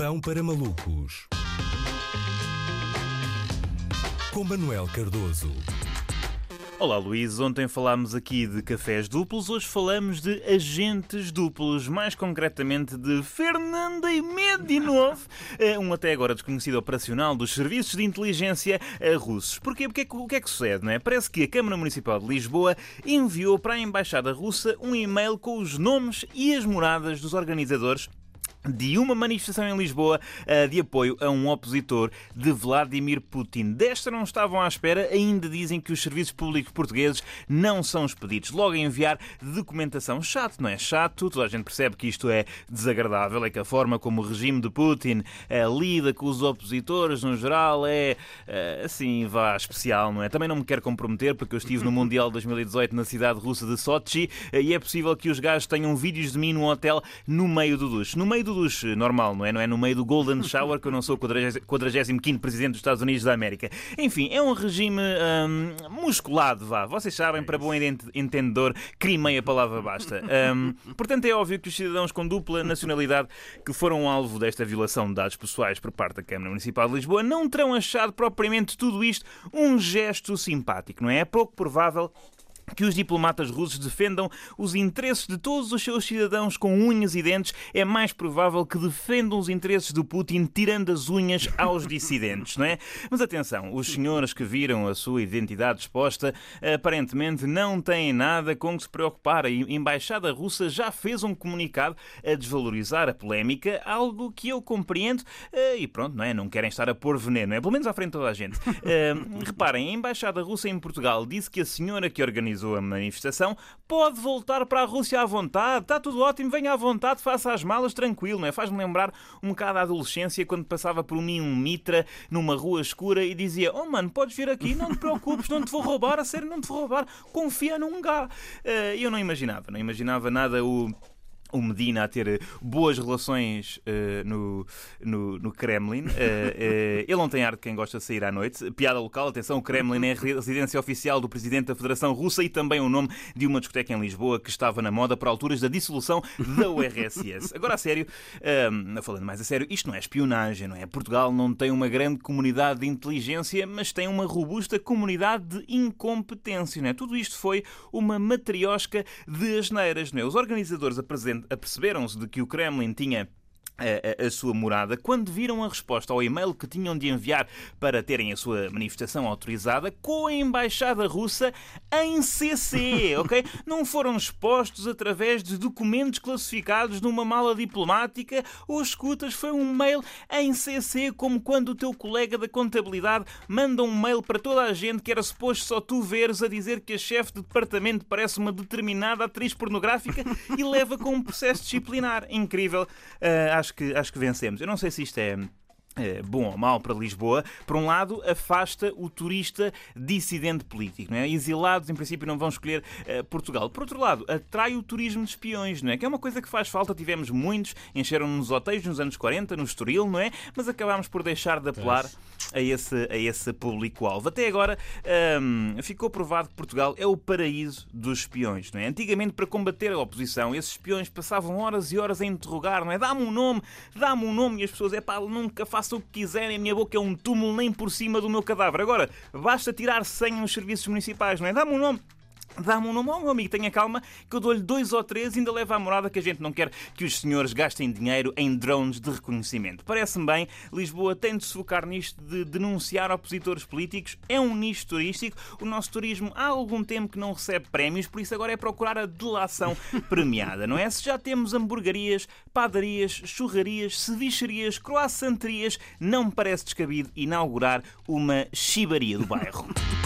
Pão para malucos. Com Manuel Cardoso. Olá Luís, ontem falámos aqui de cafés duplos, hoje falamos de agentes duplos, mais concretamente de Fernanda e Medinov, eh, um até agora desconhecido operacional dos serviços de inteligência eh, russos. Porquê? Porque é o que é que sucede, não é? Parece que a Câmara Municipal de Lisboa enviou para a Embaixada Russa um e-mail com os nomes e as moradas dos organizadores de uma manifestação em Lisboa uh, de apoio a um opositor de Vladimir Putin. Desta não estavam à espera, ainda dizem que os serviços públicos portugueses não são expedidos. Logo a enviar documentação. Chato, não é? Chato, toda a gente percebe que isto é desagradável, é que a forma como o regime de Putin uh, lida com os opositores, no geral, é uh, assim, vá, especial, não é? Também não me quero comprometer, porque eu estive no Mundial 2018 na cidade russa de Sochi e é possível que os gajos tenham vídeos de mim num hotel no meio do duche. No meio do duche normal, não é? Não é no meio do Golden Shower, que eu não sou o 45 Presidente dos Estados Unidos da América. Enfim, é um regime hum, musculado, vá. Vocês sabem, para bom entendedor, crime a palavra basta. Hum, portanto, é óbvio que os cidadãos com dupla nacionalidade que foram alvo desta violação de dados pessoais por parte da Câmara Municipal de Lisboa não terão achado propriamente tudo isto um gesto simpático, não é? É pouco provável que os diplomatas russos defendam os interesses de todos os seus cidadãos com unhas e dentes, é mais provável que defendam os interesses do Putin tirando as unhas aos dissidentes, não é? Mas atenção, os senhores que viram a sua identidade exposta aparentemente não têm nada com que se preocupar. A embaixada russa já fez um comunicado a desvalorizar a polémica, algo que eu compreendo eh, e pronto, não é? Não querem estar a pôr veneno, é pelo menos à frente de toda a gente. Uh, reparem, a embaixada russa em Portugal disse que a senhora que organizou organizou a manifestação, pode voltar para a Rússia à vontade. Está tudo ótimo, venha à vontade, faça as malas tranquilo, não é? Faz-me lembrar um bocado a adolescência quando passava por mim um mitra numa rua escura e dizia: Oh mano, podes vir aqui, não te preocupes, não te vou roubar, a sério, não te vou roubar, confia num gá. Uh, eu não imaginava, não imaginava nada o o Medina a ter boas relações uh, no, no, no, Kremlin. Uh, uh, ele não tem ar de quem gosta de sair à noite. Piada local, atenção, o Kremlin é a residência oficial do presidente da Federação Russa e também o nome de uma discoteca em Lisboa que estava na moda por alturas da dissolução da URSS. Agora, a sério, uh, falando mais a sério, isto não é espionagem, não é? Portugal não tem uma grande comunidade de inteligência, mas tem uma robusta comunidade de incompetência, não é? Tudo isto foi uma matriosca de asneiras, não é? Os organizadores apresentam aperceberam-se de que o Kremlin tinha a, a, sua morada, quando viram a resposta ao e-mail que tinham de enviar para terem a sua manifestação autorizada com a embaixada russa em CC, ok? Não foram expostos através de documentos classificados numa mala diplomática ou escutas, foi um mail em CC, como quando o teu colega da contabilidade manda um mail para toda a gente que era suposto só tu veres a dizer que a chefe de departamento parece uma determinada atriz pornográfica e leva com um processo disciplinar. Incrível. Uh, acho acho que, acho que vencemos. Eu não sei se isto é bom ou mau para Lisboa, por um lado, afasta o turista dissidente político. Não é? Exilados, em princípio, não vão escolher uh, Portugal. Por outro lado, atrai o turismo de espiões, não é? que é uma coisa que faz falta. Tivemos muitos, encheram nos hotéis nos anos 40, no Estoril, não é? Mas acabámos por deixar de apelar a esse, a esse público-alvo. Até agora, um, ficou provado que Portugal é o paraíso dos espiões. Não é? Antigamente, para combater a oposição, esses espiões passavam horas e horas a interrogar, não é? Dá-me um nome, dá-me um nome, e as pessoas, é pá, nunca faço o que quiserem, a minha boca é um túmulo nem por cima do meu cadáver. Agora, basta tirar senha nos serviços municipais, não é? Dá-me um nome. Dá-me um nome ao meu amigo, tenha calma, que eu dou-lhe dois ou três e ainda leva à morada que a gente não quer que os senhores gastem dinheiro em drones de reconhecimento. Parece-me bem, Lisboa tem de se focar nisto de denunciar opositores políticos. É um nicho turístico. O nosso turismo há algum tempo que não recebe prémios, por isso agora é procurar a delação premiada, não é? Se já temos hamburguerias, padarias, churrarias, cevicharias, croissanterias, não me parece descabido inaugurar uma chibaria do bairro.